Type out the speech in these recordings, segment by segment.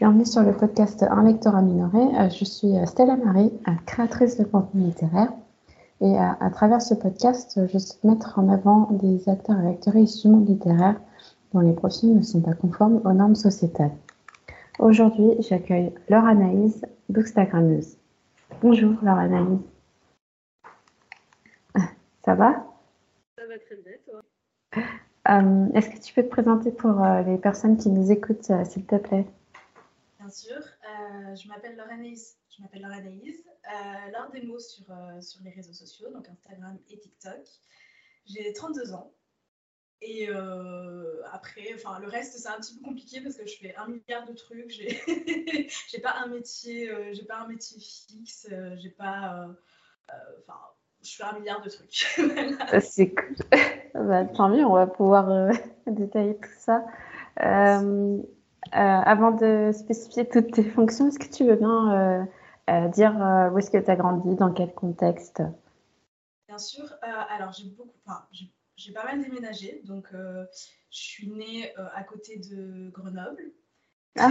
Bienvenue sur le podcast Un lectorat minoré. Euh, je suis euh, Stella Marie, euh, créatrice de contenu littéraire. Et à, travers ce podcast, je souhaite mettre en avant des acteurs et actrices du monde littéraire dont les profils ne sont pas conformes aux normes sociétales. Aujourd'hui, j'accueille Laure Anaïs, bookstagrammeuse. Bonjour Laure Anaïs. Ça va? Ça va très bien, toi? Est-ce que tu peux te présenter pour les personnes qui nous écoutent, s'il te plaît? Bien sûr. Euh, je m'appelle Lauranaïs. Je m'appelle Lauranaïs. Euh, l'art des mots sur, euh, sur les réseaux sociaux, donc Instagram et TikTok. J'ai 32 ans. Et après, enfin, le reste, c'est un petit peu compliqué parce que je fais un milliard de trucs. J'ai, pas un métier, pas un métier fixe. j'ai pas, enfin, je fais un milliard de trucs. C'est cool. bah, tant mieux, on va pouvoir détailler tout ça. Euh, avant de spécifier toutes tes fonctions, est-ce que tu veux bien euh, euh, dire où est-ce que tu as grandi, dans quel contexte? Bien sûr. alors, j'ai beaucoup, enfin, j'ai pas mal déménagé. Donc, je suis née à côté de Grenoble. Ah.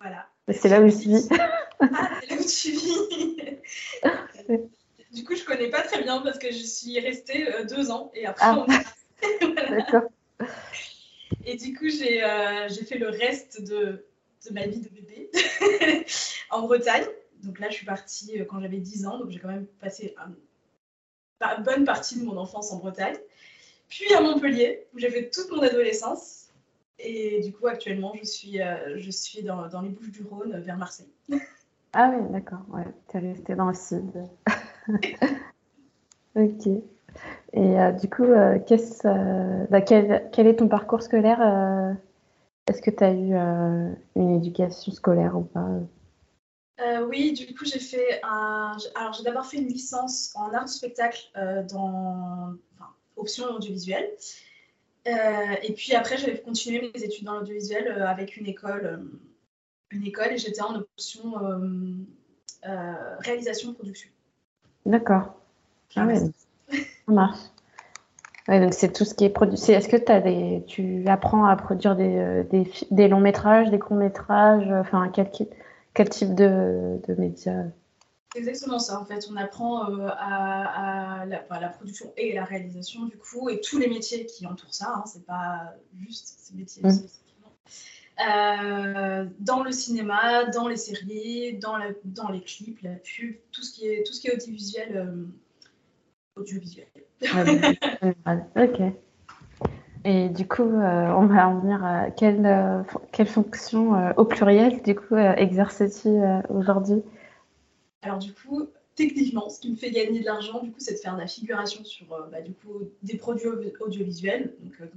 Voilà. C'est là où je vis. ah, c'est là où tu vis. du coup, je connais pas très bien parce que je suis restée deux ans et après, ah. on D'accord. Et du coup, euh, j'ai fait le reste de, ma vie de bébé en Bretagne. Donc là, je suis partie euh, quand j'avais 10 ans, donc j'ai quand même passé une bonne partie de mon enfance en Bretagne. Puis à Montpellier, où j'ai fait toute mon adolescence. Et du coup, actuellement, je suis, euh, dans, les Bouches du Rhône, vers Marseille. ah oui, d'accord. Ouais, tu es restée dans le sud. ok. Et euh, du coup, euh, euh, bah, quel, quel, est ton parcours scolaire Est-ce que tu as eu une éducation scolaire ou pas? Oui, du coup, j'ai fait un. Alors, j'ai d'abord fait une licence en art du spectacle dans enfin, option audiovisuelle. et puis après, j'avais continué mes études dans l'audiovisuel avec une école, une école et j'étais en option réalisation-production. D'accord. Ah ouais. Ça marche. donc c'est tout ce qui est produit. Est-ce que as des, tu apprends à produire des, euh, des, des longs métrages, des courts métrages Enfin, quel, quel type de, de médias C'est exactement ça. En fait, on apprend euh, à, la, la, production et la réalisation du coup, et tous les métiers qui entourent ça. Hein, c'est pas juste ces métiers. Mmh. Euh, dans le cinéma, dans les séries, dans, la, dans les clips, la pub, tout ce qui est, tout ce qui est audiovisuel audiovisuel. ok. Et du coup, euh, on va en venir à quelle, euh, quelle fonction euh, au pluriel, du coup, exerces-tu aujourd'hui? Alors, du coup, techniquement, ce qui me fait gagner de l'argent, du coup, c'est de faire de la figuration sur bah, du coup, des produits audiovisuels, donc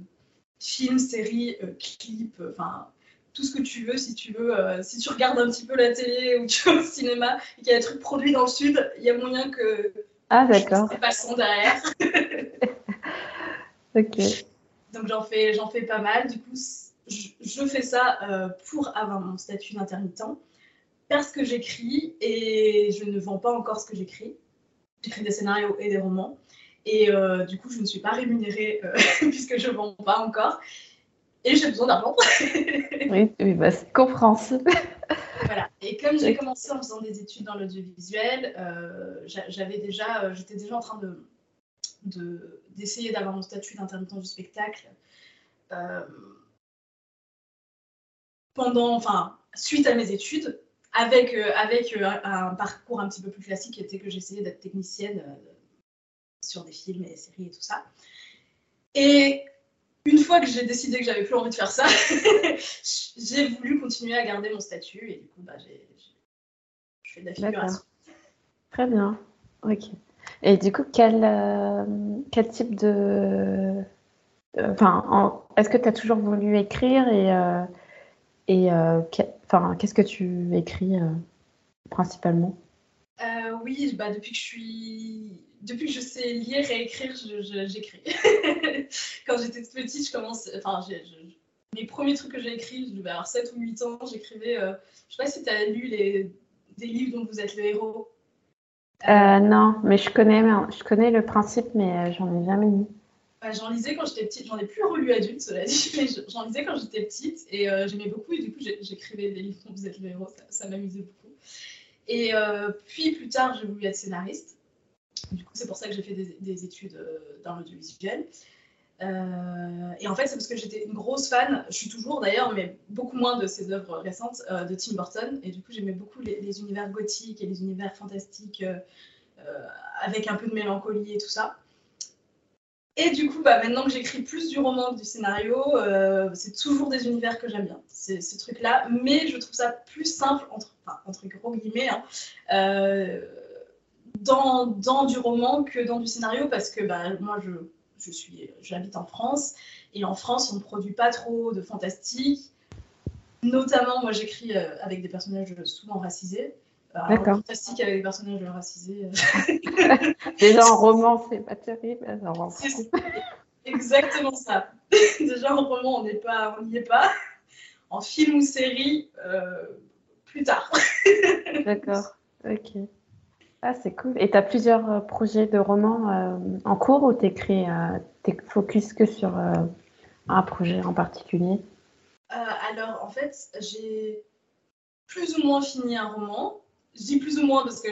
films, séries, clips, enfin tout ce que tu veux, si tu veux, si tu regardes un petit peu la télé ou tu vas au cinéma et qu'il y a des trucs produits dans le sud, il y a moyen que ah, d'accord. pas son derrière. ok. Donc, j'en fais, j'en fais pas mal. Du coup, je, fais ça euh, pour avoir mon statut d'intermittent parce que j'écris et je ne vends pas encore ce que j'écris. J'écris des scénarios et des romans. Et euh, du coup, je ne suis pas rémunérée euh, puisque je ne vends pas encore. Et j'ai besoin d'argent. oui, oui bah, c'est compréhensible. voilà. Et comme j'ai commencé en faisant des études dans l'audiovisuel, euh, j'avais déjà, euh, j'étais déjà en train de d'essayer d'avoir mon statut d'intermittent du spectacle euh, pendant, enfin, suite à mes études, avec, avec un, parcours un petit peu plus classique qui était que j'essayais d'être technicienne sur des films et des séries et tout ça. Et une fois que j'ai décidé que j'avais plus envie de faire ça, j'ai voulu continuer à garder mon statut et du coup, bah, j'ai, je fais de la figuration. Très bien. Ok. Et du coup, quel, euh, quel type de. Enfin, est-ce que tu as toujours voulu écrire et, euh, et euh, qu'est-ce que tu écris principalement? Oui, bah, depuis que je suis depuis que je sais lire et écrire, j'écris. Quand j'étais petite, je commence. Enfin, mes premiers trucs que j'ai écrits, je devais avoir 7 ou 8 ans, j'écrivais. Euh, je sais pas si tu as lu les, des livres dont vous êtes le héros. Euh, non, mais je connais, je connais le principe, mais euh, j'en ai jamais lu. bah, J'en lisais quand j'étais petite. J'en ai plus relu adulte, cela dit, mais j'en lisais quand j'étais petite et euh, j'aimais beaucoup. Et du coup, j'écrivais des livres, on faisait le héros, ça, m'amusait beaucoup. Et euh, puis plus tard, j'ai voulu être scénariste. Du coup, c'est pour ça que j'ai fait des, des études dans l'audiovisuel. Euh, et en fait, c'est parce que j'étais une grosse fan, je suis toujours d'ailleurs, mais beaucoup moins de ses œuvres récentes, euh, de Tim Burton. Et du coup, j'aimais beaucoup les, univers gothiques et les univers fantastiques euh, avec un peu de mélancolie et tout ça. Et du coup, bah, maintenant que j'écris plus du roman que du scénario, c'est toujours des univers que j'aime bien, ces, ces trucs-là. Mais je trouve ça plus simple, entre, entre gros guillemets, hein, dans, dans, du roman que dans du scénario, parce que bah, moi, je je j'habite en France et en France, on ne produit pas trop de fantastique. Notamment, moi, j'écris euh, avec des personnages souvent racisés. Euh, D'accord. Fantastique avec des personnages racisés. Euh. Déjà en roman, c'est pas terrible. C'est exactement ça. Déjà en roman, on n'y est pas. En film ou série, plus tard. D'accord. Ok. Ah, c'est cool. Et tu as plusieurs euh, projets de romans euh, en cours ou tu écris, euh, focus que sur un projet en particulier? Alors, en fait, j'ai plus ou moins fini un roman. Je dis plus ou moins parce que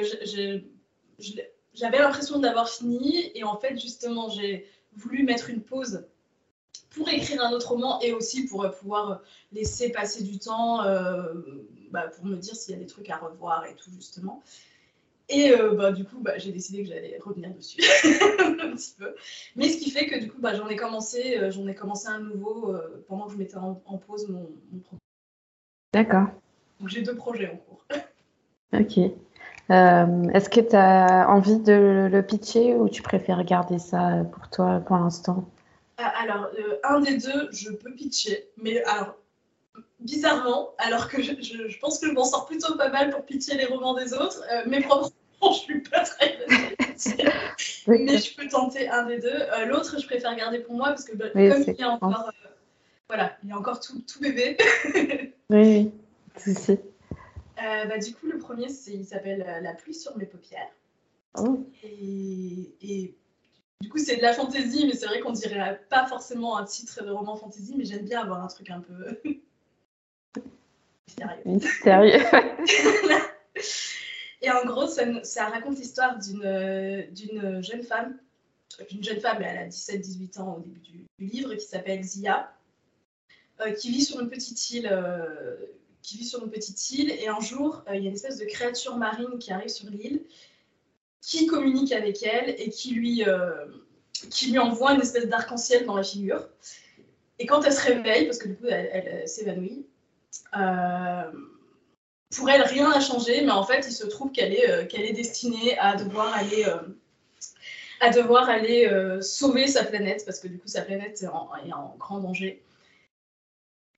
j'avais l'impression d'avoir fini et en fait, justement, j'ai voulu mettre une pause pour écrire un autre roman et aussi pour pouvoir laisser passer du temps bah, pour me dire s'il y a des trucs à revoir et tout, justement. Et euh, bah, du coup, bah, j'ai décidé que j'allais revenir dessus un petit peu. Mais ce qui fait que du coup, j'en ai commencé, euh, j'en ai commencé un nouveau euh, pendant que je mettais en, pause mon, mon projet. D'accord. Donc j'ai deux projets en cours. ok. Est-ce que tu as envie de le pitcher ou tu préfères garder ça pour toi pour l'instant? Ah, Alors, un des deux, je peux pitcher. Mais alors, bizarrement, alors que je, je, pense que je m'en sors plutôt pas mal pour pitcher les romans des autres, euh, mes propres romans, je suis pas très Mais je peux tenter un des deux. Euh, l'autre, je préfère garder pour moi parce que bah, comme il est encore, euh, voilà, il est encore tout, tout bébé. oui, c'est ça. bah, du coup, le premier, il s'appelle La pluie sur mes paupières. Oh. Et, et, du coup, c'est de la fantaisie, mais c'est vrai qu'on dirait pas forcément un titre de roman fantaisie, mais j'aime bien avoir un truc un peu Sérieux. et en gros, ça, raconte l'histoire d'une jeune femme, une jeune femme, elle a 17-18 ans au début du, livre, qui s'appelle Zia, euh, qui vit sur une petite île. Euh, qui vit sur une petite île et un jour, euh, il y a une espèce de créature marine qui arrive sur l'île, qui communique avec elle et qui lui, qui lui envoie une espèce d'arc-en-ciel dans la figure. Et quand elle se réveille, parce que du coup elle s'évanouit, euh, pour elle, rien n'a changé, mais en fait, il se trouve qu'elle est, euh, est destinée à devoir aller, euh, à devoir aller sauver sa planète, parce que du coup, sa planète est en, grand danger.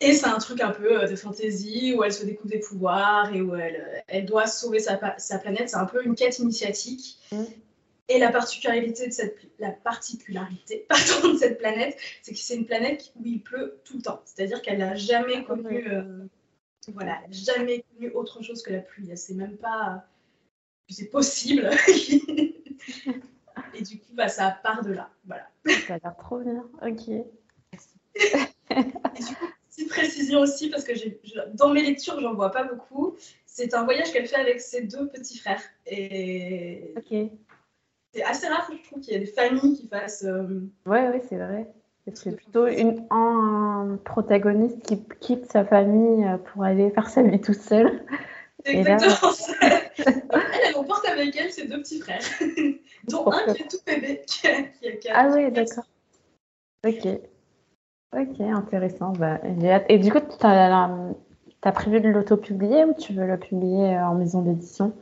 Et c'est un truc un peu de fantaisie où elle se découvre des pouvoirs et où elle, elle doit sauver sa, sa planète. C'est un peu une quête initiatique. Mm. Et la particularité de cette, la particularité, pardon, de cette planète, c'est que c'est une planète où il pleut tout le temps. C'est-à-dire qu'elle n'a jamais ah, connu, euh, voilà, jamais connu autre chose que la pluie. C'est même pas, c'est possible. Et du coup, bah, ça part de là. Voilà. Ça a l'air trop bien. Ok. Et du coup, petite précision aussi, parce que dans mes lectures, j'en vois pas beaucoup. C'est un voyage qu'elle fait avec ses deux petits frères. Et c'est assez rare, je trouve, qu'il y ait des familles qui fassent. Euh, ouais, ouais, c'est vrai. C'est plutôt une, un protagoniste qui quitte sa famille euh, pour aller faire sa vie tout seul. C'est exactement ça. elle, elle emporte avec elle ses deux petits frères, dont un qui est tout bébé. Qui a, qui a, ah oui, d'accord. Ok. Ok, intéressant. Bah, Et du coup, tu as, prévu de l'auto-publier ou tu veux le publier euh, en maison d'édition?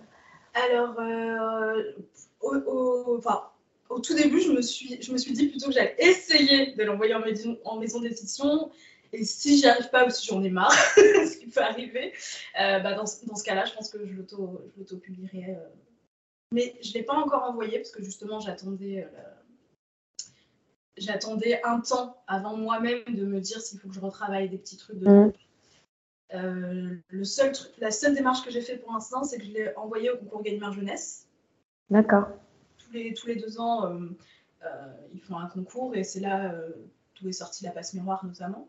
Alors, euh, au, tout début, je me, suis, dit plutôt que j'allais essayer de l'envoyer en, maison, d'édition. Et si j'y arrive pas ou si j'en ai marre, ce qui peut arriver, euh, bah dans, ce cas-là, je pense que je l'auto-publierai. Mais je ne l'ai pas encore envoyé parce que justement, j'attendais j'attendais un temps avant moi-même de me dire s'il faut que je retravaille des petits trucs de mmh. le seul truc, la seule démarche que j'ai fait pour l'instant, c'est que je l'ai envoyé au concours Gallimard Jeunesse. D'accord. Tous les, tous les deux ans, euh, ils font un concours et c'est là d'où est sortie la passe miroir notamment.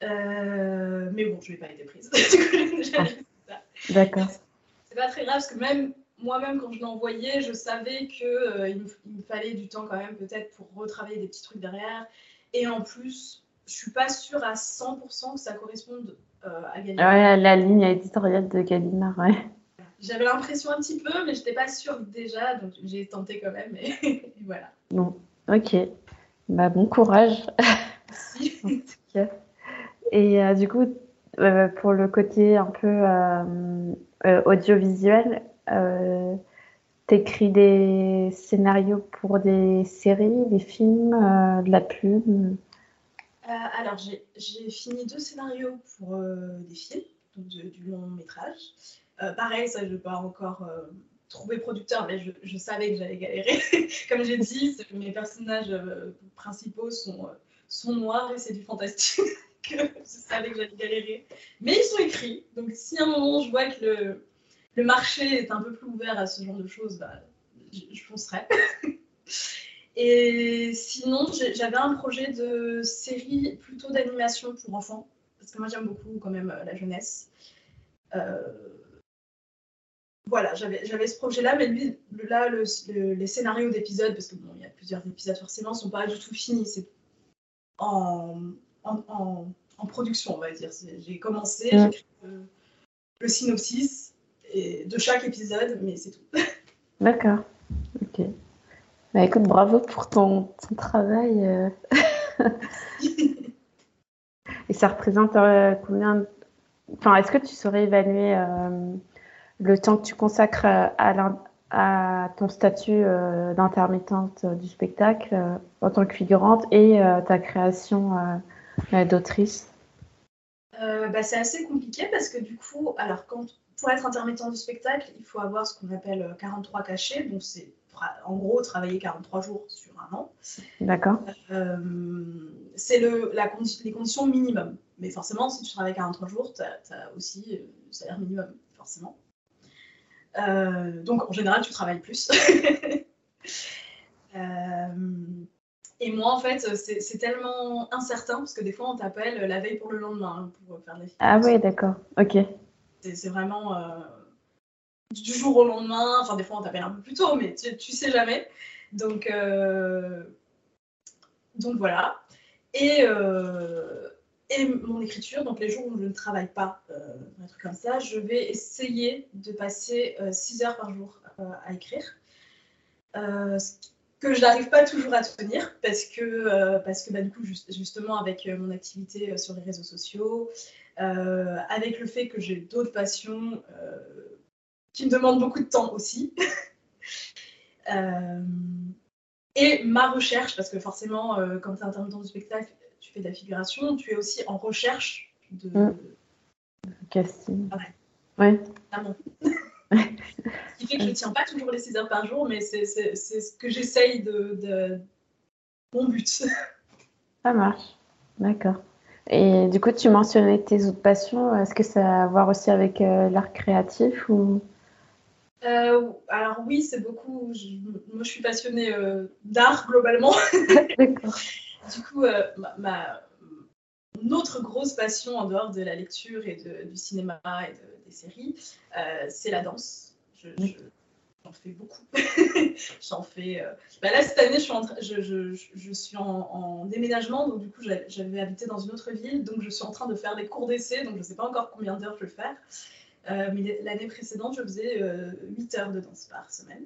mais bon, je n'ai pas été prise. D'accord. C'est pas très grave parce que même moi-même, quand je envoyé, je savais qu'il il me fallait du temps quand même peut-être pour retravailler des petits trucs derrière. Et en plus, je suis pas sûre à 100% que ça corresponde euh, à Gallimard. Ouais, la ligne éditoriale de Gallimard, ouais. J'avais l'impression un petit peu, mais je n'étais pas sûre déjà, donc j'ai tenté quand même. Et, voilà. Bon, ok. Bah, bon courage. Merci. Et euh, du coup, euh, pour le côté un peu audiovisuel, t'écris des scénarios pour des séries, des films, de la pub euh, alors, j'ai fini deux scénarios pour euh, des films, donc du long métrage. Euh, pareil, ça, je n'ai pas encore trouvé producteur, mais je, savais que j'allais galérer. Comme j'ai dit, mes personnages principaux sont, sont noirs et c'est du fantastique. je savais que j'allais galérer. Mais ils sont écrits, donc si à un moment je vois que le, le marché est un peu plus ouvert à ce genre de choses, bah, je, foncerai. Et sinon, j'avais un projet de série plutôt d'animation pour enfants, parce que moi j'aime beaucoup quand même euh, la jeunesse. Euh, voilà, j'avais ce projet-là, mais lui, là, les scénarios d'épisodes, parce qu'il bon, y a plusieurs épisodes forcément, sont pas du tout finis. C'est en, en, en, production, on va dire. J'ai commencé, j'ai écrit le, le synopsis et de chaque épisode, mais c'est tout. D'accord. Ok. Bah, écoute, bravo pour ton, travail. Euh. Et ça représente euh, combien Enfin, est-ce que tu saurais évaluer euh, le temps que tu consacres à, à ton statut d'intermittente du spectacle en tant que figurante et ta création d'autrice? Bah, C'est assez compliqué parce que du coup, alors quand, pour être intermittent du spectacle, il faut avoir ce qu'on appelle 43 cachets. Donc, c'est en gros travailler 43 jours sur un an. D'accord. Euh, c'est le, la les conditions minimum. Mais forcément, si tu travailles 43 jours, tu as, aussi le salaire minimum, forcément. Euh, donc en général, tu travailles plus. Euh, et moi, en fait, c'est tellement incertain parce que des fois, on t'appelle la veille pour le lendemain hein, pour faire des Ah oui, d'accord. Ok. C'est vraiment du jour au lendemain. Enfin, des fois, on t'appelle un peu plus tôt, mais tu, sais jamais. Donc, euh, donc voilà. Et, euh, et mon écriture, donc les jours où je ne travaille pas, euh, un truc comme ça, je vais essayer de passer 6 heures par jour à écrire. que je n'arrive pas toujours à tenir parce que, parce que bah, du coup, justement, avec mon activité sur les réseaux sociaux, avec le fait que j'ai d'autres passions, qui me demande beaucoup de temps aussi. Euh, et ma recherche, parce que forcément, euh, quand tu es intermittent du spectacle, tu fais de la figuration, tu es aussi en recherche de. Mm. Casting. ouais. ce qui fait que je ne tiens pas toujours les 6 heures par jour, mais c'est ce que j'essaye de, de, Mon but. Ça marche. D'accord. Et du coup, tu mentionnais tes autres passions. Est-ce que ça a à voir aussi avec euh, l'art créatif ou? Euh, alors oui, c'est beaucoup. moi, je suis passionnée euh, d'art globalement. du coup, euh, ma, autre grosse passion en dehors de la lecture et du cinéma et des séries, c'est la danse. J'en fais beaucoup. j'en fais. Bah là, cette année, je suis en, je, je, suis en, déménagement, donc du coup, j'avais habité dans une autre ville, donc je suis en train de faire des cours d'essai, donc je ne sais pas encore combien d'heures je vais faire. Euh, mais l'année précédente, je faisais 8 euh, heures de danse par semaine.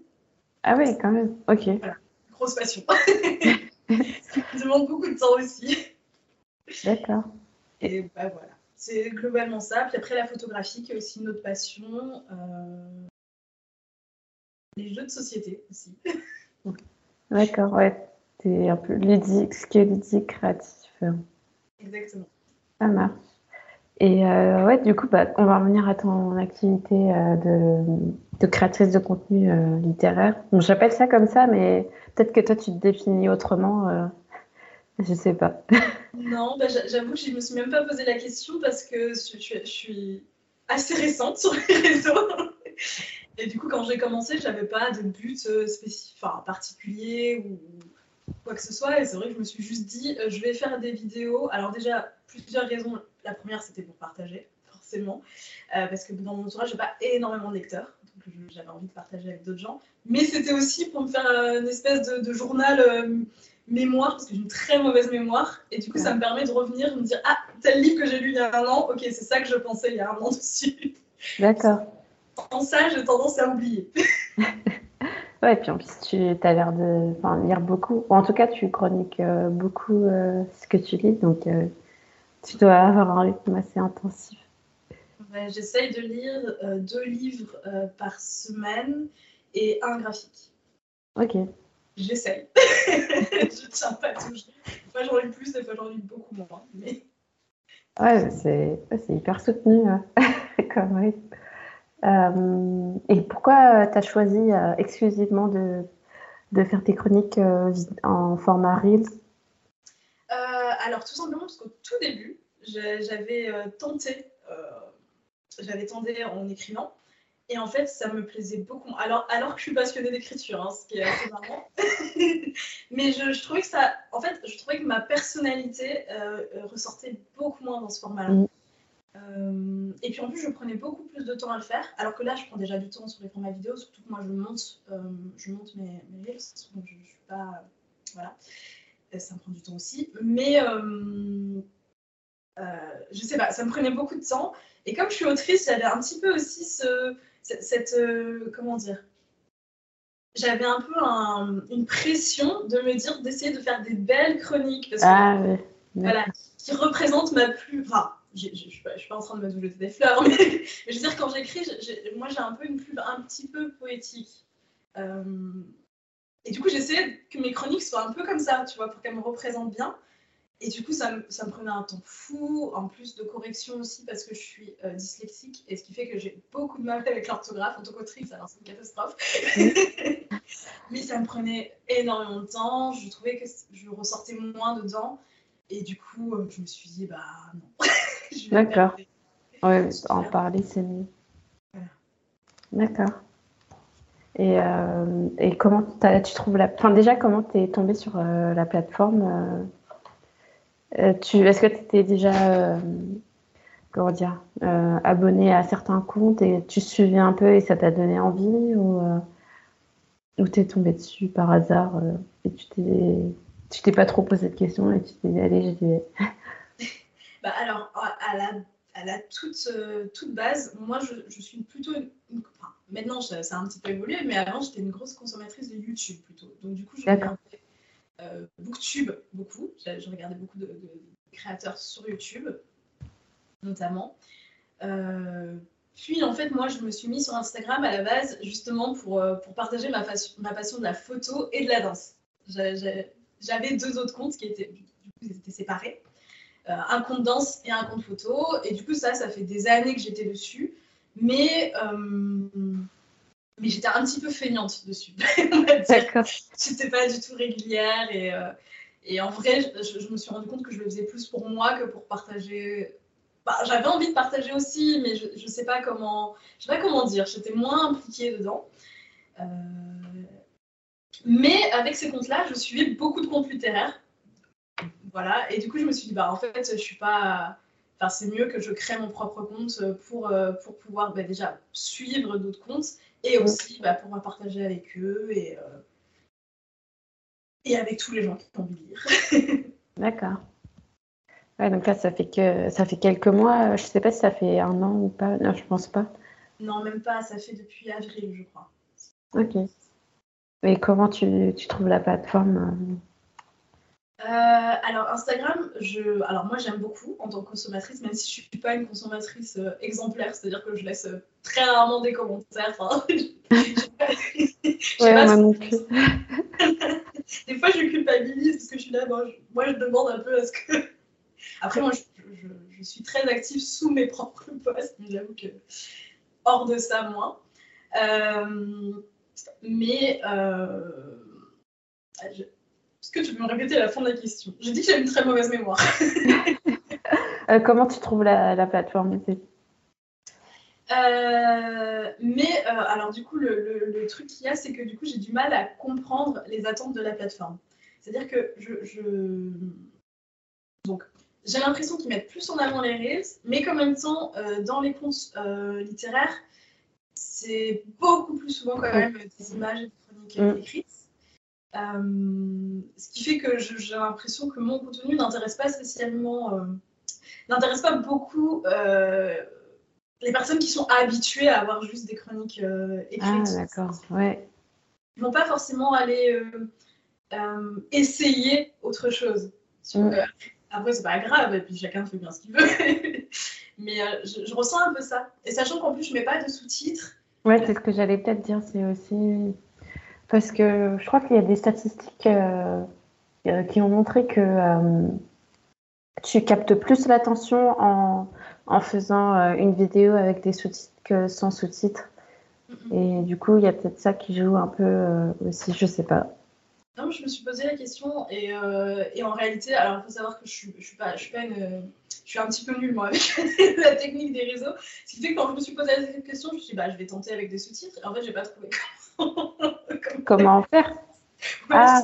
Ah oui, quand même. Ok. Voilà. Grosse passion. Ça demande beaucoup de temps aussi. D'accord. Et bah voilà. C'est globalement ça. Puis après, la photographie, qui est aussi une autre passion. Euh, les jeux de société aussi. D'accord, ouais. C'est un peu ludique, ce qui est ludique, créatif. Exactement. Ça marche. Et euh, ouais, du coup, bah, on va revenir à ton activité euh, de, de, créatrice de contenu euh, littéraire. Bon, J'appelle ça comme ça, mais peut-être que toi, tu te définis autrement. Euh, je sais pas. non, bah, j'avoue que je me suis même pas posé la question parce que je, je, suis assez récente sur les réseaux. Et du coup, quand j'ai commencé, j'avais pas de but spécifique, enfin, particulier ou quoi que ce soit. Et c'est vrai que je me suis juste dit, je vais faire des vidéos. Alors déjà, plusieurs raisons. La première, c'était pour partager, forcément, parce que dans mon entourage, j'ai pas énormément de lecteurs j'avais envie de partager avec d'autres gens. Mais c'était aussi pour me faire euh, une espèce de, journal euh, mémoire, parce que j'ai une très mauvaise mémoire. Et du coup, ça me permet de revenir, de me dire Ah, tel livre que j'ai lu il y a un an, ok, c'est ça que je pensais il y a un an dessus. D'accord. En ça, j'ai tendance à oublier. ouais, et puis en plus, tu as l'air de lire beaucoup. en tout cas, tu chroniques euh, beaucoup ce que tu lis, donc tu dois avoir un rythme assez intensif. J'essaye de lire euh, deux livres euh, par semaine et un graphique. Ok. J'essaye. je tiens pas toujours. Des fois j'en lis plus, des fois j'en lis beaucoup moins. Mais... Ouais, c'est hyper soutenu hein, comme rythme. Euh, et pourquoi tu as choisi exclusivement de, de, faire tes chroniques en format Reels? Alors tout simplement parce qu'au tout début, j'avais tenté j'avais tenté en écrivant. Et en fait, ça me plaisait beaucoup. Alors, alors que je suis passionnée d'écriture, hein, ce qui est assez marrant. Mais je, trouvais que ça. En fait, je trouvais que ma personnalité euh, euh, ressortait beaucoup moins dans ce format-là. Euh, et puis en plus, je prenais beaucoup plus de temps à le faire. Alors que là, je prends déjà du temps sur les formats vidéo, surtout que moi, je monte, je monte mes, mes reels. Donc, je, je suis pas. voilà. Ça me prend du temps aussi. Mais. je sais pas, ça me prenait beaucoup de temps. Et comme je suis autrice, j'avais un petit peu aussi ce, cette, euh, comment dire, j'avais un peu une pression de me dire d'essayer de faire des belles chroniques parce que, ah, voilà, qui représentent ma plus, enfin, je ne suis, pas en train de me jeter des fleurs, mais, je veux dire quand j'écris, moi j'ai un peu une plume un petit peu poétique. Euh, et du coup, j'essaie que mes chroniques soient un peu comme ça, tu vois, pour qu'elles me représentent bien. Et du coup, ça me, ça me, prenait un temps fou, en plus de correction aussi, parce que je suis euh, dyslexique, et ce qui fait que j'ai beaucoup de mal avec l'orthographe en tant qu'autrice, alors c'est une catastrophe. Mais ça me prenait énormément de temps, je trouvais que je ressortais moins dedans, et du coup, euh, je me suis dit, bah non. D'accord. Ouais, en parler, c'est mieux. D'accord. Et, euh, et comment tu trouves la. Enfin, déjà, comment tu es tombée sur la plateforme euh, est-ce que tu étais déjà euh, comment dire, euh, abonné à certains comptes et tu suivais un peu et ça t'a donné envie ou, ou t'es tombé dessus par hasard et tu t'es, tu t'es pas trop posé de questions et tu t'es dit allez j'y vais bah alors à la, à la toute, toute base moi je, je suis plutôt maintenant ça, a un petit peu évolué mais avant j'étais une grosse consommatrice de YouTube plutôt donc du coup je regardais euh, Booktube, beaucoup. Je, regardais beaucoup de, créateurs sur YouTube, notamment. Euh, puis, en fait, moi, je me suis mis sur Instagram à la base, justement, pour, euh, pour partager ma, ma passion de la photo et de la danse. J'avais deux autres comptes qui étaient, du coup, ils étaient séparés. Un compte danse et un compte photo. Et du coup, ça, ça fait des années que j'étais dessus. Mais mais j'étais un petit peu feignante dessus. D'accord. J'étais pas du tout régulière et, euh, et en vrai, je, me suis rendu compte que je le faisais plus pour moi que pour partager. Bah, J'avais envie de partager aussi, mais je, je sais pas comment, je sais pas comment dire. J'étais moins impliquée dedans. Euh, mais avec ces comptes-là, je suivais beaucoup de comptes littéraires. Voilà, et du coup, je me suis dit, bah en fait, je suis pas. Enfin, c'est mieux que je crée mon propre compte pour, euh, pour pouvoir bah, déjà suivre d'autres comptes et aussi bah, pouvoir partager avec eux et, euh, et avec tous les gens qui ont envie de lire. D'accord. Ouais, donc là, ça fait que ça fait quelques mois. Je sais pas si ça fait un an ou pas. Non, je pense pas. Non, même pas. Ça fait depuis avril, je crois. Ok. Et comment tu, tu trouves la plateforme euh, alors Instagram, je, alors moi j'aime beaucoup en tant que consommatrice, même si je suis pas une consommatrice euh, exemplaire, c'est-à-dire que je laisse euh, très rarement des commentaires. Enfin, ouais, moi non plus. des fois je culpabilise parce que je suis là, moi je, demande un peu à ce que. Après moi je, je, suis très active sous mes propres posts, mais j'avoue que hors de ça moins. mais est-ce que tu peux me répéter la fin de la question? J'ai dit que j'avais une très mauvaise mémoire. Euh, comment tu trouves la, plateforme Euh, mais euh, alors du coup, le, truc qu'il y a, c'est que du coup, j'ai du mal à comprendre les attentes de la plateforme. C'est-à-dire que je, donc j'ai l'impression qu'ils mettent plus en avant les reels, mais qu'en même temps, euh, dans les comptes littéraires, c'est beaucoup plus souvent quand même des images et des chroniques mm. écrites. Ce qui fait que j'ai l'impression que mon contenu n'intéresse pas spécialement, n'intéresse pas beaucoup les personnes qui sont habituées à avoir juste des chroniques euh, écrites. Ah, d'accord, ouais. Ils vont pas forcément aller euh, euh, essayer autre chose. Mm. après, c'est pas grave, et puis chacun fait bien ce qu'il veut. Mais je, ressens un peu ça. Et sachant qu'en plus, je mets pas de sous-titres. Ouais, c'est ce que j'allais peut-être dire. C'est aussi. Parce que je crois qu'il y a des statistiques qui ont montré que tu captes plus l'attention en en faisant euh, une vidéo avec des sous-titres que sans sous-titres. Et du coup, il y a peut-être ça qui joue un peu euh, aussi, je sais pas. Non, je me suis posé la question et, euh, et en réalité, alors il faut savoir que je suis, je suis pas, je suis pas une, je suis un petit peu nulle moi avec la technique des réseaux. Ce qui fait que quand je me suis posé cette question, je me suis dit bah je vais tenter avec des sous-titres. Et en fait, j'ai pas trouvé comment, faire. ah.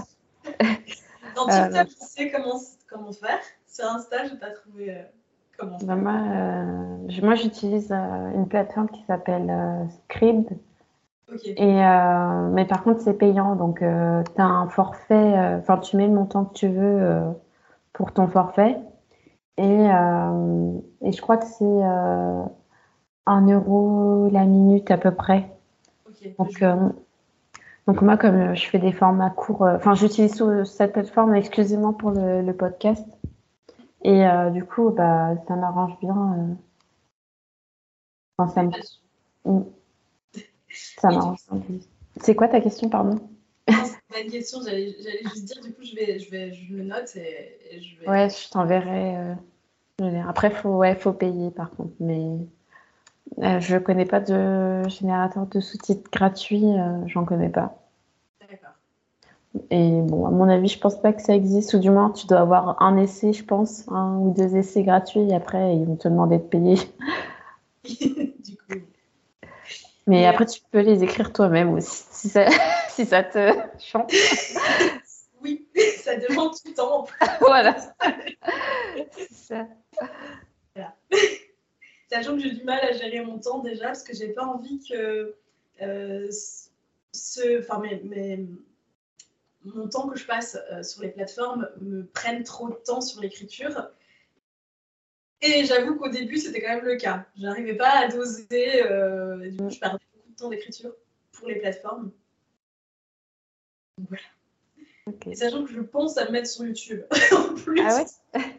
Dans TikTok, je sais comment comment faire. Sur Insta, j'ai pas trouvé. Bah, euh, moi, j'utilise euh, une plateforme qui s'appelle euh, Scribd. Et, mais par contre, c'est payant. Donc, tu as un forfait. Enfin, tu mets le montant que tu veux pour ton forfait. Et, et je crois que c'est 1 euro la minute à peu près. Donc, donc, moi, comme je fais des formats courts, enfin, j'utilise cette plateforme exclusivement pour le podcast. Et euh, du coup, bah, ça m'arrange bien. Euh. ça mm. ça m'arrange C'est quoi ta question, pardon? C'est pas une question, j'allais juste dire, du coup, je, vais, je, vais, je le note et, je vais. Ouais, je t'enverrai. Euh, après, il faut, ouais, faut payer par contre. Mais je connais pas de générateur de sous-titres gratuit, j'en connais pas. Et bon, à mon avis, je pense pas que ça existe, ou du moins, tu dois avoir un essai, je pense, un ou deux essais gratuits, et après, ils vont te demander de payer. du coup. Mais après, tu peux les écrire toi-même aussi, si ça, si ça te chante. Oui, ça demande du temps. voilà. C'est ça. Voilà. Sachant que j'ai du mal à gérer mon temps déjà, parce que j'ai pas envie que euh, ce, enfin, mes, mes mon temps que je passe euh, sur les plateformes me prenne trop de temps sur l'écriture. Et j'avoue qu'au début, c'était quand même le cas. Je n'arrivais pas à doser. Euh, du coup, je perdais beaucoup de temps d'écriture pour les plateformes. Donc, voilà. Et sachant que je pense à le mettre sur YouTube en plus. Ah ouais,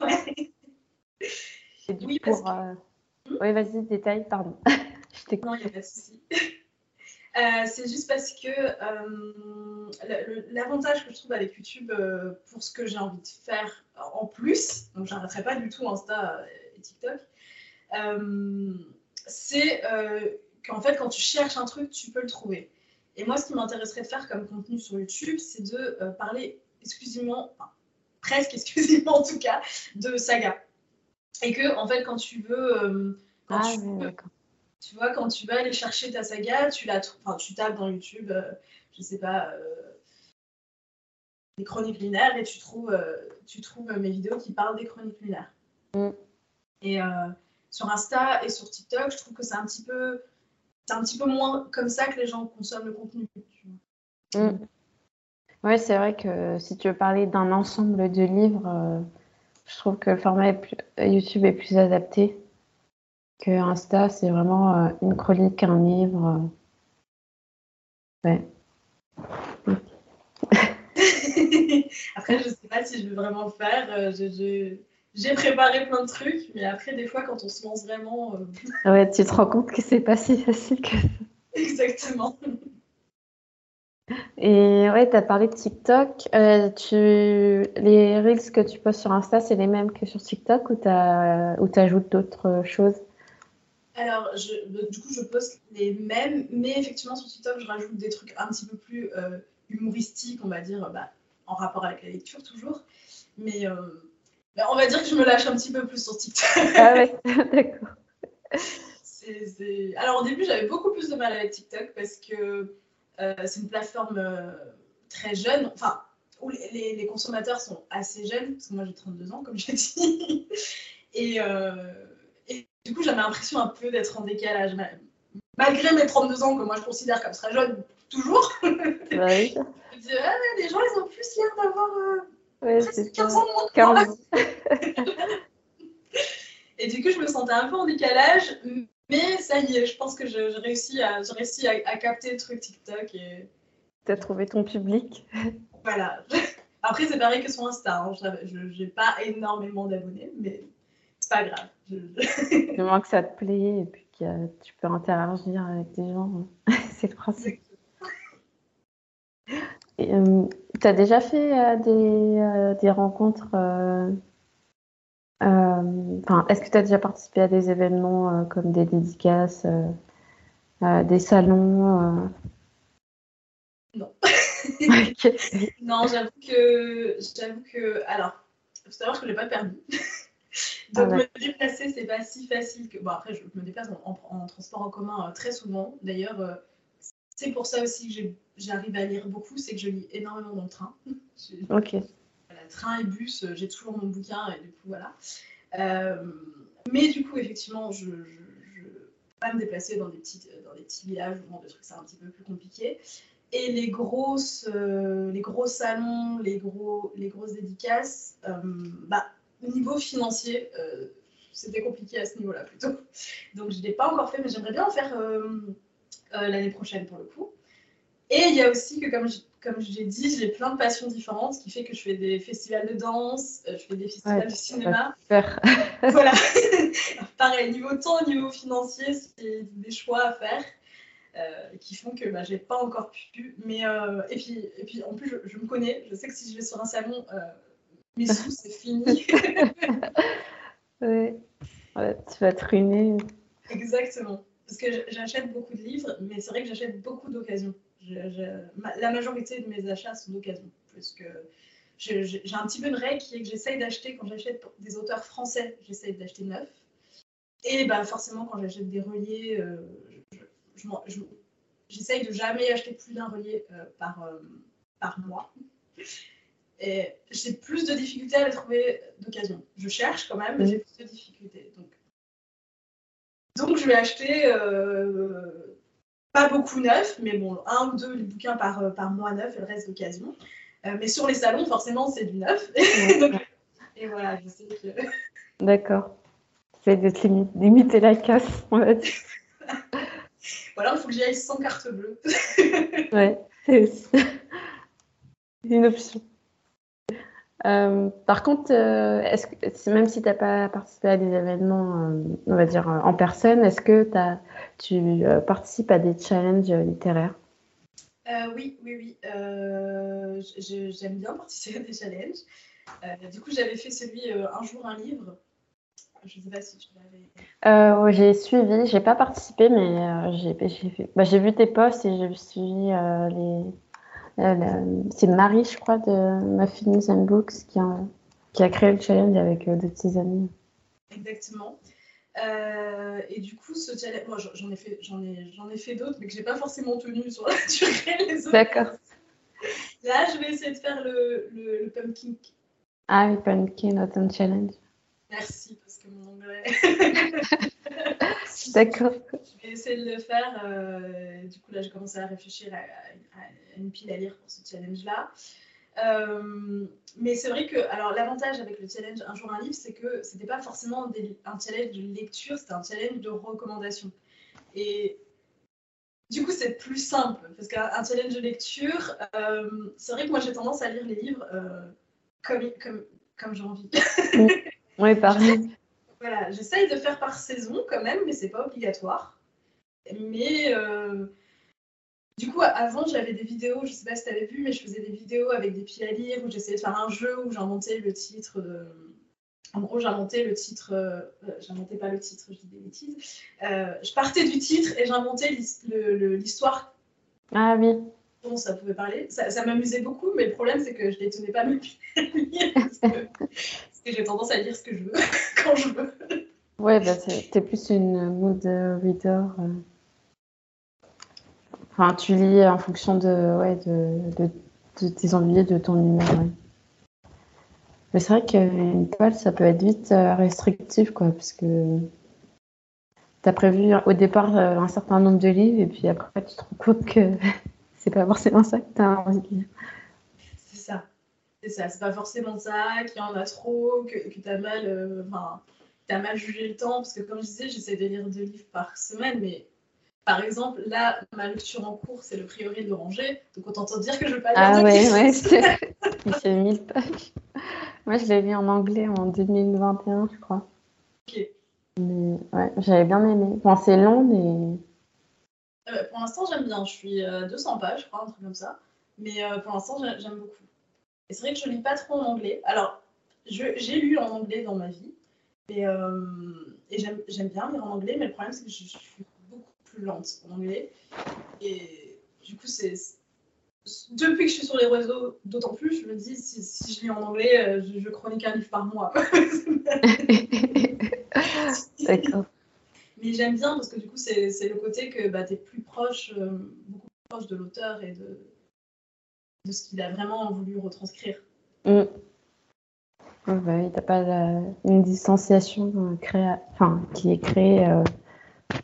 ouais. Oui, pour, euh, hmm Oui, vas-y, détail, pardon. je non, il n'y a pas de souci. Euh, c'est juste parce que euh, l'avantage que je trouve avec YouTube euh, pour ce que j'ai envie de faire en plus, donc j'arrêterai pas du tout Insta et TikTok, c'est qu'en fait quand tu cherches un truc, tu peux le trouver. Et moi, ce qui m'intéresserait de faire comme contenu sur YouTube, c'est de parler exclusivement, presque exclusivement en tout cas, de saga. Et que en fait, quand tu veux, quand ah, tu veux tu vois, quand tu vas aller chercher ta saga, tu, la, enfin, tu tapes dans YouTube, euh, je sais pas, euh, des chroniques lunaires et tu trouves, euh, tu trouves mes vidéos qui parlent des chroniques lunaires. Mm. Et sur Insta et sur TikTok, je trouve que c'est un petit peu, c'est un petit peu moins comme ça que les gens consomment le contenu. Mm. Oui, c'est vrai que si tu veux parler d'un ensemble de livres, je trouve que le format YouTube est plus adapté que Insta, c'est vraiment euh, une chronique, un livre. Euh, ouais. après, je sais pas si je veux vraiment le faire. Euh, j'ai préparé plein de trucs, mais après, des fois, quand on se lance vraiment. Ouais, tu te rends compte que c'est pas si facile que ça. Exactement. Et ouais, tu as parlé de TikTok. tu... Les reels que tu postes sur Insta, c'est les mêmes que sur TikTok ou tu ajoutes d'autres choses? Alors, du coup, je poste les mêmes, mais effectivement, sur TikTok, je rajoute des trucs un petit peu plus euh, humoristiques, on va dire, bah, en rapport avec la lecture toujours. Mais euh, bah, on va dire que je me lâche un petit peu plus sur TikTok. Ah ouais, d'accord. Alors au début, j'avais beaucoup plus de mal avec TikTok parce que euh, c'est une plateforme euh, très jeune, enfin, où les, les, consommateurs sont assez jeunes, parce que moi j'ai 32 ans, comme j'ai dit. Et, euh, et, du coup, j'avais l'impression un peu d'être en décalage. Malgré mes 32 ans, que moi je considère comme très jeune, toujours. Ouais. je disais, ah, les gens, ils ont plus l'air d'avoir ouais, 15 ans de moins Et du coup, je me sentais un peu en décalage, mais ça y est, je pense que j'ai réussi, à, réussi à, à, capter le truc TikTok. Et... Tu as trouvé ton public. Voilà. Après, c'est pareil que sur Insta. Hein. Je n'ai pas énormément d'abonnés, mais c'est pas grave. Du moins que ça te plaît et puis que tu peux interagir avec des gens. c'est le principe. Euh, tu as déjà fait euh, des, euh, des, rencontres euh, est-ce que tu as déjà participé à des événements euh, comme des dédicaces, euh, des salons Non. non, j'avoue que, j'avoue que, alors, faut savoir que je l'ai pas perdu. Donc ah me déplacer, c'est pas si facile que. Bon après, je me déplace en, transport en commun très souvent. D'ailleurs, c'est pour ça aussi que j'arrive à lire beaucoup, c'est que je lis énormément dans le train. ok train et bus, euh, j'ai toujours mon bouquin et du coup voilà. Euh, mais du coup, effectivement, je, ne peux pas me déplacer dans des petits, dans des petits villages ou dans des trucs, c'est un petit peu plus compliqué. Et les grosses, euh, les gros salons, les, gros, les grosses dédicaces, bah, au niveau financier, c'était compliqué à ce niveau-là plutôt. Donc je ne l'ai pas encore fait, mais j'aimerais bien en faire l'année prochaine pour le coup. Et il y a aussi que, comme je, comme j'ai dit, j'ai plein de passions différentes, ce qui fait que je fais des festivals de danse, euh, je fais des festivals de cinéma. voilà. Pareil, niveau temps, niveau financier, c'est des choix à faire euh, qui font que bah, j'ai pas encore pu. Mais euh, et puis et puis en plus, je, me connais, je sais que si je vais sur un salon, mes sous c'est fini. ouais. tu vas te ruiner. Exactement. Parce que j'achète beaucoup de livres, mais c'est vrai que j'achète beaucoup d'occasions la majorité de mes achats sont d'occasion. Parce que j'ai un petit peu une règle qui est que j'essaye d'acheter, quand j'achète des auteurs français, j'essaye d'acheter neuf. Et bah, forcément, quand j'achète des reliés, euh, j'essaye de jamais acheter plus d'un relié euh, par, euh, par mois. Et j'ai plus de difficultés à les trouver d'occasion. Je cherche quand même, mais j'ai plus de difficultés. Donc je vais acheter pas beaucoup neuf, mais bon, un ou deux bouquins par, euh, par mois neuf et le reste d'occasion. Euh, mais sur les salons, forcément, c'est du neuf. et voilà, je sais que. D'accord. C'est de limiter la casse, on va dire. voilà, il faut que j'y aille sans carte bleue. ouais, c'est une option. Euh, par contre, euh, est-ce que, même si tu n'as pas participé à des événements, euh, on va dire en personne, est-ce que as, tu participes à des challenges littéraires? Oui, oui, oui. J'aime bien participer à des challenges. du coup, j'avais fait celui Un jour un livre. Je ne sais pas si tu l'avais. j'ai suivi, j'ai pas participé, mais j'ai bah, vu tes posts et j'ai suivi les c'est Marie, je crois, de Muffins and Books qui a, qui a créé le challenge avec euh, deux de ses amis. Exactement. Euh, et du coup, ce challenge, moi j'en ai fait, j'en ai, j'en ai fait d'autres, mais que j'ai pas forcément tenu sur la durée les autres. D'accord. Là, je vais essayer de faire le, le, pumpkin. Ah, le pumpkin autumn challenge. Merci parce que mon anglais. D'accord. Je vais essayer de le faire. Euh, du coup, là, j'ai commencé à réfléchir à, une pile à lire pour ce challenge-là. Euh, mais c'est vrai que, alors l'avantage avec le challenge Un jour un livre, c'est que c'était pas forcément un challenge de lecture, c'était un challenge de recommandation. Et du coup, c'est plus simple parce qu'un challenge de lecture, euh, c'est vrai que moi j'ai tendance à lire les livres comme, comme, comme j'ai envie. oui, pareil. Voilà, j'essaye de faire par saison quand même, mais c'est pas obligatoire. Mais euh, du coup, avant, j'avais des vidéos, je sais pas si tu avais vu, mais je faisais des vidéos avec des piles à lire où j'essayais de faire un jeu où j'inventais le titre de. En gros, j'inventais le titre, euh, j'inventais pas le titre, je dis des bêtises. Euh, je partais du titre et j'inventais l'histoire. Ah oui. Bon, ça pouvait parler. Ça, ça m'amusait beaucoup, mais le problème, c'est que je ne les tenais pas mes piles à lire. Parce que, j'ai tendance à lire ce que je veux quand je veux. Ouais, bah, t'es plus une mood reader. euh. Enfin, tu lis en fonction de, ouais, de, de, de tes envies, de ton humeur. Mais c'est vrai qu'une toile, ça peut être vite euh, restrictif, quoi, parce que t'as prévu au départ euh, un certain nombre de livres, et puis après, tu te rends compte que c'est pas forcément ça que t'as envie de lire. C'est ça. Pas forcément ça, qu'il y en a trop, que, que t'as mal, euh, enfin, mal jugé le temps, parce que comme je disais, j'essaie de lire deux livres par semaine, mais par exemple, là, ma lecture en cours, c'est le priori de l'oranger, donc autant te dire que je vais pas lire Ah ouais, ouais, c'est- il fait 1000 pages. Moi, je l'ai lu en anglais en 2021, je crois. Ok. Mais ouais, j'avais bien aimé. Bon, c'est long, mais Euh, pour l'instant, j'aime bien. Je suis à 200 pages, je crois, un truc comme ça. Mais euh, pour l'instant, j'ai- j'aime beaucoup. Et c'est vrai que je lis pas trop en anglais. Alors, j'ai lu en anglais dans ma vie. Et, euh, et j'aime j'aime bien lire en anglais, mais le problème, c'est que je, je suis beaucoup plus lente en anglais. Et du coup, c'est. Depuis que je suis sur les réseaux, d'autant plus, je me dis, si, si je lis en anglais, euh, je, je chronique un livre par mois. d'accord. Mais j'aime bien parce que du coup, c'est c'est le côté que bah, tu es plus proche, euh, beaucoup plus proche de l'auteur et de, de ce qu'il a vraiment voulu retranscrire. Mm. Ouais, bah oui, t'as pas la- une distanciation euh, créa... enfin, qui est créée euh,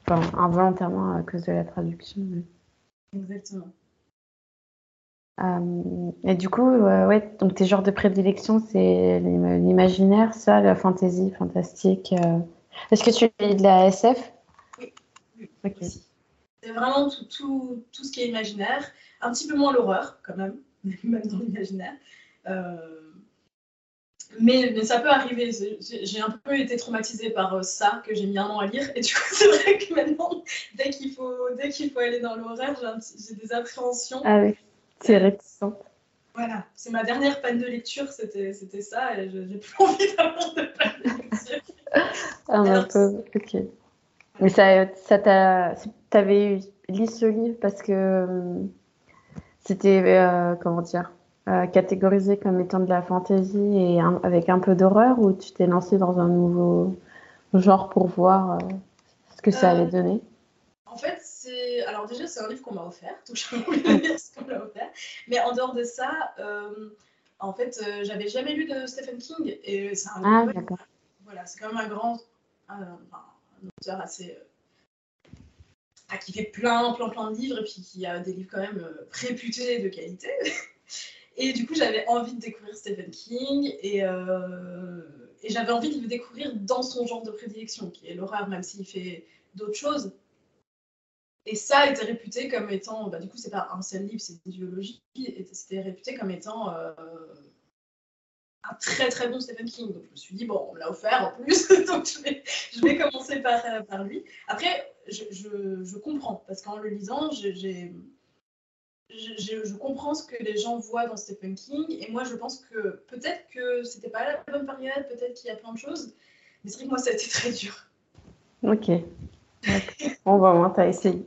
enfin, involontairement à cause de la traduction. Exactement. Euh, et du coup, euh, ouais, donc tes genres de prédilection, c'est l'im- l'imaginaire, ça, la fantasy, fantastique. Est-ce que tu lis de la SF? Oui. Oui. C'est vraiment tout, tout, tout ce qui est imaginaire. Un petit peu moins l'horreur, quand même, même dans l'imaginaire. Euh, mais, mais ça peut arriver. J'ai un peu été traumatisée par euh, ça, que j'ai mis un an à lire. Et du coup, c'est vrai que maintenant, dès qu'il faut, dès qu'il faut aller dans l'horreur, j'ai des appréhensions. Ah oui, c'est réticent. Voilà, c'est ma dernière panne de lecture, c'était ça, et j'ai plus envie d'avoir de panne de lecture. Ah, un Alors, peu, ok. Mais ça, ça t'a, t'avais lu ce livre parce que euh, c'était, euh, comment dire, euh, catégorisé comme étant de la fantasy et un- avec un peu d'horreur ou tu t'es lancé dans un nouveau genre pour voir euh, ce que ça allait donner? En fait, c'est. Alors, déjà, c'est un livre qu'on m'a offert, ce qu'on m'a offert. Mais en dehors de ça, en fait, j'avais jamais lu de Stephen King, et c'est un Ah. Voilà, c'est quand même un grand. un auteur assez. Qui fait plein, plein, plein de livres, et puis qui a des livres quand même euh, réputés de qualité. Et du coup, j'avais envie de découvrir Stephen King et, euh, et j'avais envie de le découvrir dans son genre de prédilection, qui est l'horreur, même s'il fait d'autres choses. Et ça était réputé comme étant, bah, du coup, c'est pas un seul livre, c'est une duologie, c'était réputé comme étant euh, un très très bon Stephen King. Donc je me suis dit, bon, on me l'a offert en plus, donc je vais, je vais commencer par, euh, par lui. Après, je, je, je comprends, parce qu'en le lisant, j'ai. j'ai- je, comprends ce que les gens voient dans Stephen King et moi je pense que peut-être que c'était pas la bonne période, peut-être qu'il y a plein de choses, mais c'est vrai que moi ça a été très dur. Ok. Bon, bah, au moins, t'as essayé.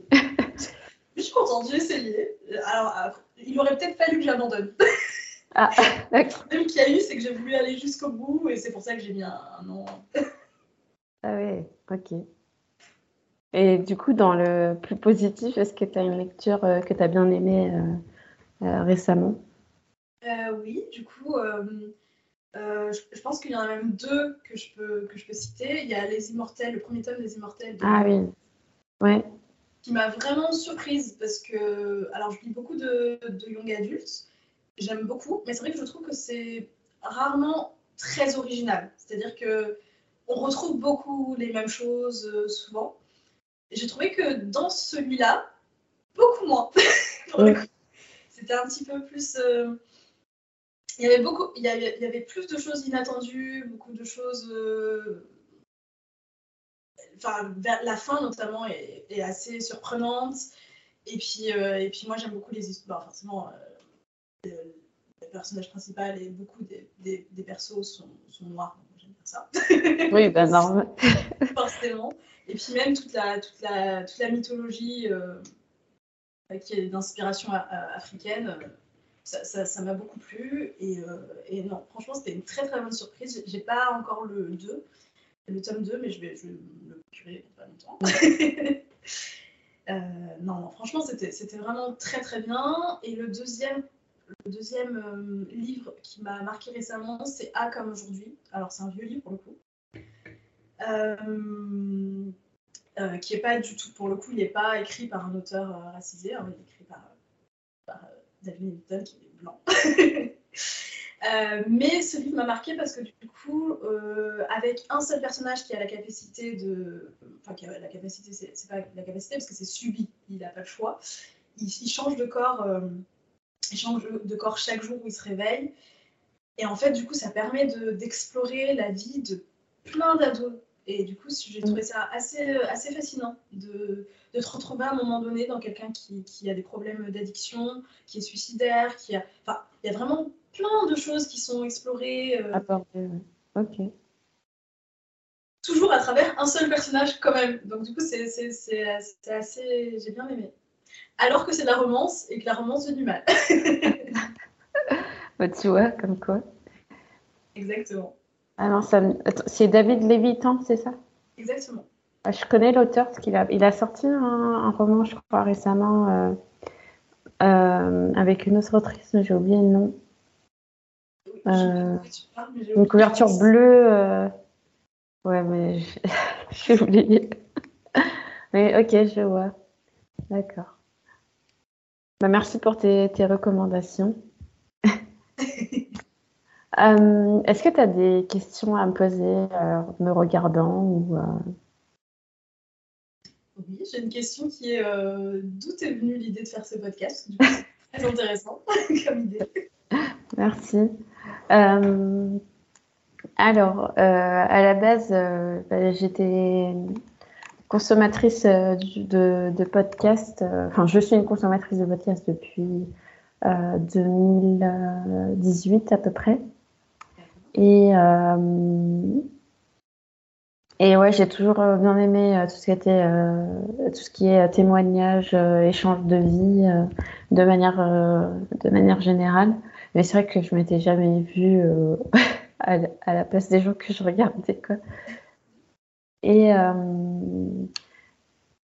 Je suis contente, j'ai essayé. Alors après, il aurait peut-être fallu que j'abandonne. Ah, Le problème qu'il y a eu, c'est que j'ai voulu aller jusqu'au bout et c'est pour ça que j'ai mis un, un an. Ah ouais, ok. Et du coup, dans le plus positif, est-ce que tu as une lecture euh, que tu as bien aimée euh, euh, récemment? Oui, du coup, je, je pense qu'il y en a même deux que je peux, que je peux citer. Il y a Les Immortels, le premier tome des Immortels de Ah oui, ouais. qui m'a vraiment surprise parce que, alors je lis beaucoup de, de young adultes, j'aime beaucoup, mais c'est vrai que je trouve que c'est rarement très original. C'est-à-dire que on retrouve beaucoup les mêmes choses euh, souvent. J'ai trouvé que dans celui-là, beaucoup moins. C'était un petit peu plus. euh, Il y avait beaucoup, il y avait, il y avait plus de choses inattendues, beaucoup de choses. euh, Enfin, la fin notamment est, est assez surprenante. Et puis, et puis moi j'aime beaucoup les histoires. forcément, le, le personnage principal et beaucoup des, des, des persos sont, sont noirs. J'aime bien ça. Oui, bah normal. forcément. Et puis même toute la, toute la, toute la mythologie euh, qui est d'inspiration a- africaine, euh, ça m'a beaucoup plu. Et, euh, et non, franchement, c'était une très très bonne surprise. J'ai- pas encore le 2, le tome 2, mais je vais, je vais le procurer pas longtemps. Euh, non, non, franchement, c'était vraiment très très bien. Et le deuxième, le deuxième euh, livre qui m'a marqué récemment, c'est A comme aujourd'hui. Alors, c'est un vieux livre pour le coup. Euh, qui est pas du tout, pour le coup, il n'est pas écrit par un auteur racisé, hein, il est écrit par, David Newton qui est blanc. Euh, mais ce livre m'a marqué parce que du coup, euh, avec un seul personnage qui a la capacité de. Enfin, qui a la capacité, c'est pas la capacité parce que c'est subi, il n'a pas le choix. Il, change de corps, euh, il change de corps chaque jour où il se réveille. Et en fait, du coup, ça permet d'explorer la vie de plein d'ados. Et du coup, j'ai trouvé ça assez, assez fascinant de, de te retrouver à un moment donné dans quelqu'un qui, qui, a des problèmes d'addiction, qui est suicidaire, qui a. Enfin, il y a vraiment plein de choses qui sont explorées. Euh, ok. Toujours à travers un seul personnage quand même. Donc du coup, c'est assez... J'ai bien aimé. Alors que c'est de la romance et que la romance fait du mal. bah, tu vois, comme quoi. Exactement. Ah ça... c'est David Lévitan, c'est ça? Exactement. Ah, je connais l'auteur parce qu'il a, il a sorti un, roman, je crois, récemment euh, euh, avec une autre autrice, j'ai oublié le nom. Euh, une couverture bleue. Ouais, mais j'ai oublié. mais ok, je vois. D'accord. Bah, merci pour tes, tes recommandations. Euh, est-ce que tu as des questions à me poser me regardant ou, Oui, j'ai une question qui est d'où est venue l'idée de faire ce podcast? C'est très intéressant comme idée. Merci. Euh, alors, euh, à la base, euh, bah, j'étais consommatrice de, de podcasts. Enfin, je suis une consommatrice de podcasts depuis 2018 à peu près. Et, et ouais, j'ai toujours bien aimé tout ce qui était tout ce qui est témoignage, échange de vie de manière de manière générale. Mais c'est vrai que je m'étais jamais vue euh, à, la place des gens que je regardais. Quoi. Et, euh,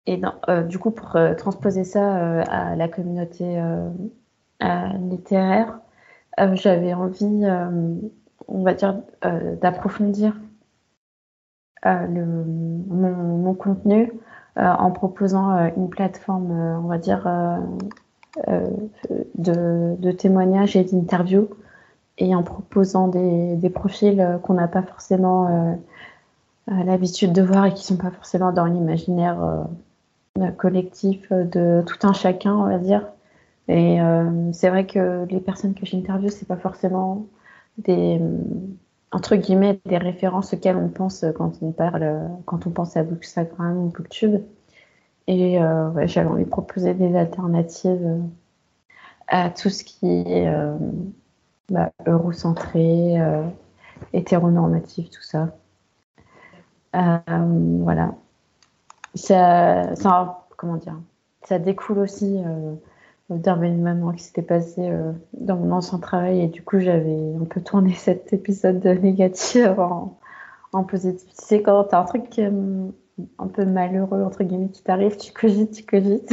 et euh, du coup, pour transposer ça à la communauté littéraire, j'avais envie, on va dire, d'approfondir mon, contenu en proposant une plateforme, on va dire, euh, de, témoignages et d'interviews et en proposant des, profils qu'on n'a pas forcément euh, l'habitude de voir et qui ne sont pas forcément dans l'imaginaire euh, collectif de tout un chacun, on va dire. Et c'est vrai que les personnes que j'interviewe, c'est pas forcément des entre guillemets des références auxquelles on pense quand on parle, quand on pense à Bookstagram ou Booktube. Et euh, de proposer des alternatives euh, à tout ce qui est euh, bah, eurocentré, hétéronormatif, tout ça. Voilà. Ça, ça, comment dire, ça découle aussi d'un événement qui s'était passé dans mon ancien travail et du coup j'avais un peu tourné cet épisode négatif en, en positif. Tu sais, quand t'as un truc un peu malheureux, entre guillemets, qui t'arrive, tu cogites, tu cogites.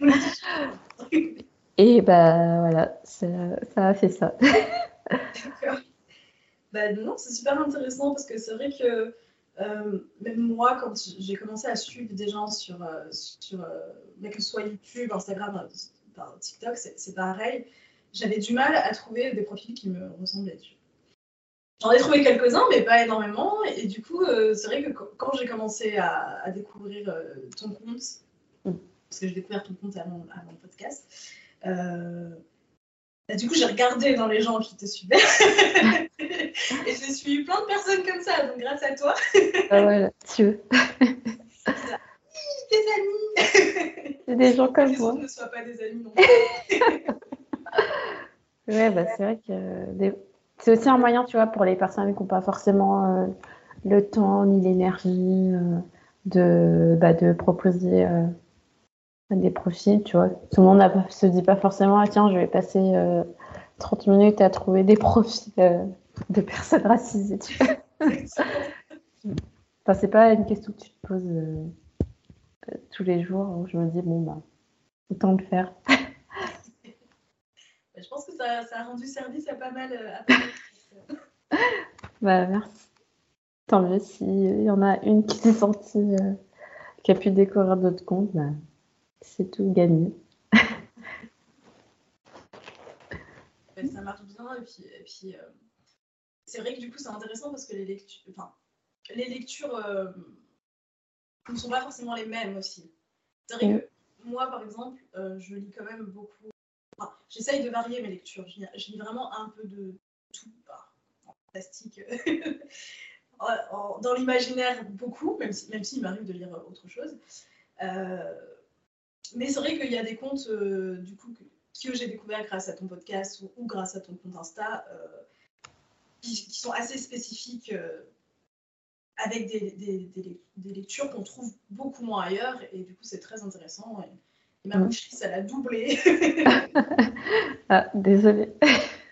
Et bah voilà, ça, a fait ça. D'accord. Bah non, c'est super intéressant parce que c'est vrai que euh, même moi, quand j'ai commencé à suivre des gens sur, euh, sur euh, que ce soit YouTube, Instagram, TikTok, c'est pareil, j'avais du mal à trouver des profils qui me ressemblaient. J'en ai trouvé quelques-uns, mais pas énormément. Et du coup, c'est vrai que quand j'ai commencé à, découvrir ton compte, mm. parce que j'ai découvert ton compte avant, avant le podcast, bah, du coup, j'ai regardé dans les gens qui te suivaient. et j'ai suivi plein de personnes comme ça, donc grâce à toi. ah voilà, tu veux. des amis C'est des gens comme moi. ne soient pas des amis non ouais, bah, c'est vrai que des c'est aussi un moyen, tu vois, pour les personnes qui n'ont pas forcément euh, le temps ni l'énergie euh, de, bah, de proposer euh, des profils, tu vois. Tout le monde ne se dit pas forcément, ah, tiens, je vais passer 30 minutes à trouver des profils de personnes racisées. Enfin, c'est pas une question que tu te poses euh, euh, tous les jours où je me dis, bon, bah, autant le faire. je pense que ça, ça, a rendu service à pas mal. À pas mal bah, merci. Tant mieux s'il y en a une qui s'est sentie, qui a pu découvrir d'autres comptes, bah, c'est tout gagné. ça marche bien. Et puis, et puis c'est vrai que du coup, c'est intéressant parce que les lectures, enfin, les lectures euh, ne sont pas forcément les mêmes aussi. C'est vrai que moi, par exemple, euh, je lis quand même beaucoup. Enfin, J'essaye de varier mes lectures. Je lis, vraiment un peu de tout. En fantastique. dans l'imaginaire, beaucoup, même s'il si, même m'arrive de lire autre chose. Euh, mais c'est vrai qu'il y a des contes, du coup, que, j'ai découvert grâce à ton podcast ou, grâce à ton compte Insta qui, sont assez spécifiques euh, avec des, des, des, lectures qu'on trouve beaucoup moins ailleurs. Et du coup, c'est très intéressant. Et, ma bouche, ça l'a doublé. ah, désolée.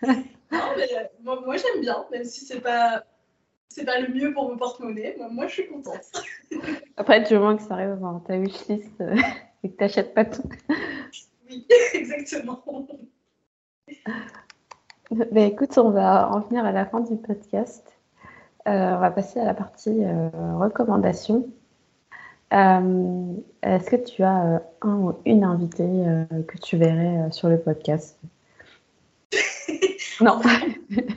non, mais euh, moi, moi j'aime bien, même si c'est pas c'est pas le mieux pour mon porte-monnaie. Moi, moi, je suis contente. Après, du moment que ça arrive dans ta wishlist euh, et que tu n'achètes pas tout. Oui, exactement. Ben, écoute, on va en venir à la fin du podcast. Euh, on va passer à la partie euh, recommandations. Euh, est-ce que tu as un ou une invitée que tu verrais sur le podcast? Non.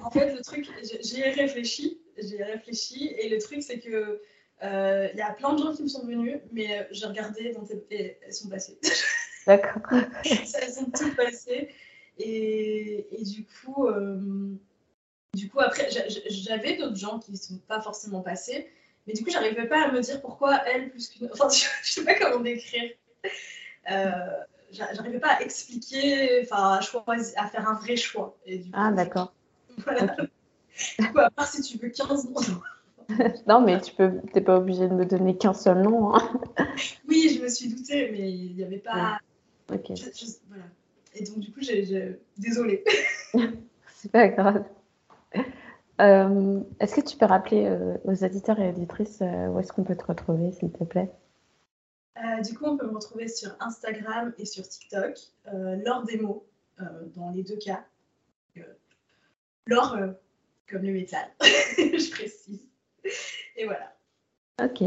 en fait, le truc, j'y ai réfléchi, j'ai réfléchi, et le truc, c'est que il y a plein de gens qui me sont venus, mais j'ai regardé dans tes... elles sont passées. D'accord. elles sont toutes passées. Et, du coup, euh, du coup après, j'avais d'autres gens qui ne sont pas forcément passés, mais du coup, j'arrivais pas à me dire pourquoi elle plus qu'une. Enfin, je, ne sais pas comment décrire. Euh, j'arrivais pas à expliquer, enfin, à, choisir, à faire un vrai choix. ah, d'accord. Voilà. Du coup, à part si tu veux 15 noms. non, mais tu peux, t'es pas obligé de me donner qu'un seul nom. Hein. Oui, je me suis doutée, mais il n'y avait pas. Ok. voilà. Et donc, du coup, j'ai. Désolée. C'est pas grave. Euh, est-ce que tu peux rappeler euh, aux éditeurs et auditrices euh, où est-ce qu'on peut te retrouver, s'il te plaît? Du coup, on peut me retrouver sur Instagram et sur TikTok, lors des mots, dans les deux cas. l'or comme le métal, je précise. Et voilà. Ok.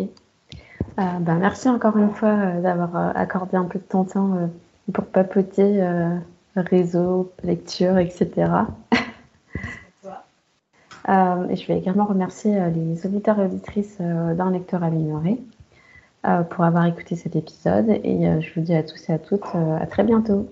ben, merci encore une fois d'avoir accordé un peu de ton temps pour papoter euh, réseau, lecture, etc. Euh, et je vais également remercier euh, les auditeurs et auditrices d'un lecteur amélioré pour avoir écouté cet épisode. Et je vous dis à tous et à toutes à très bientôt.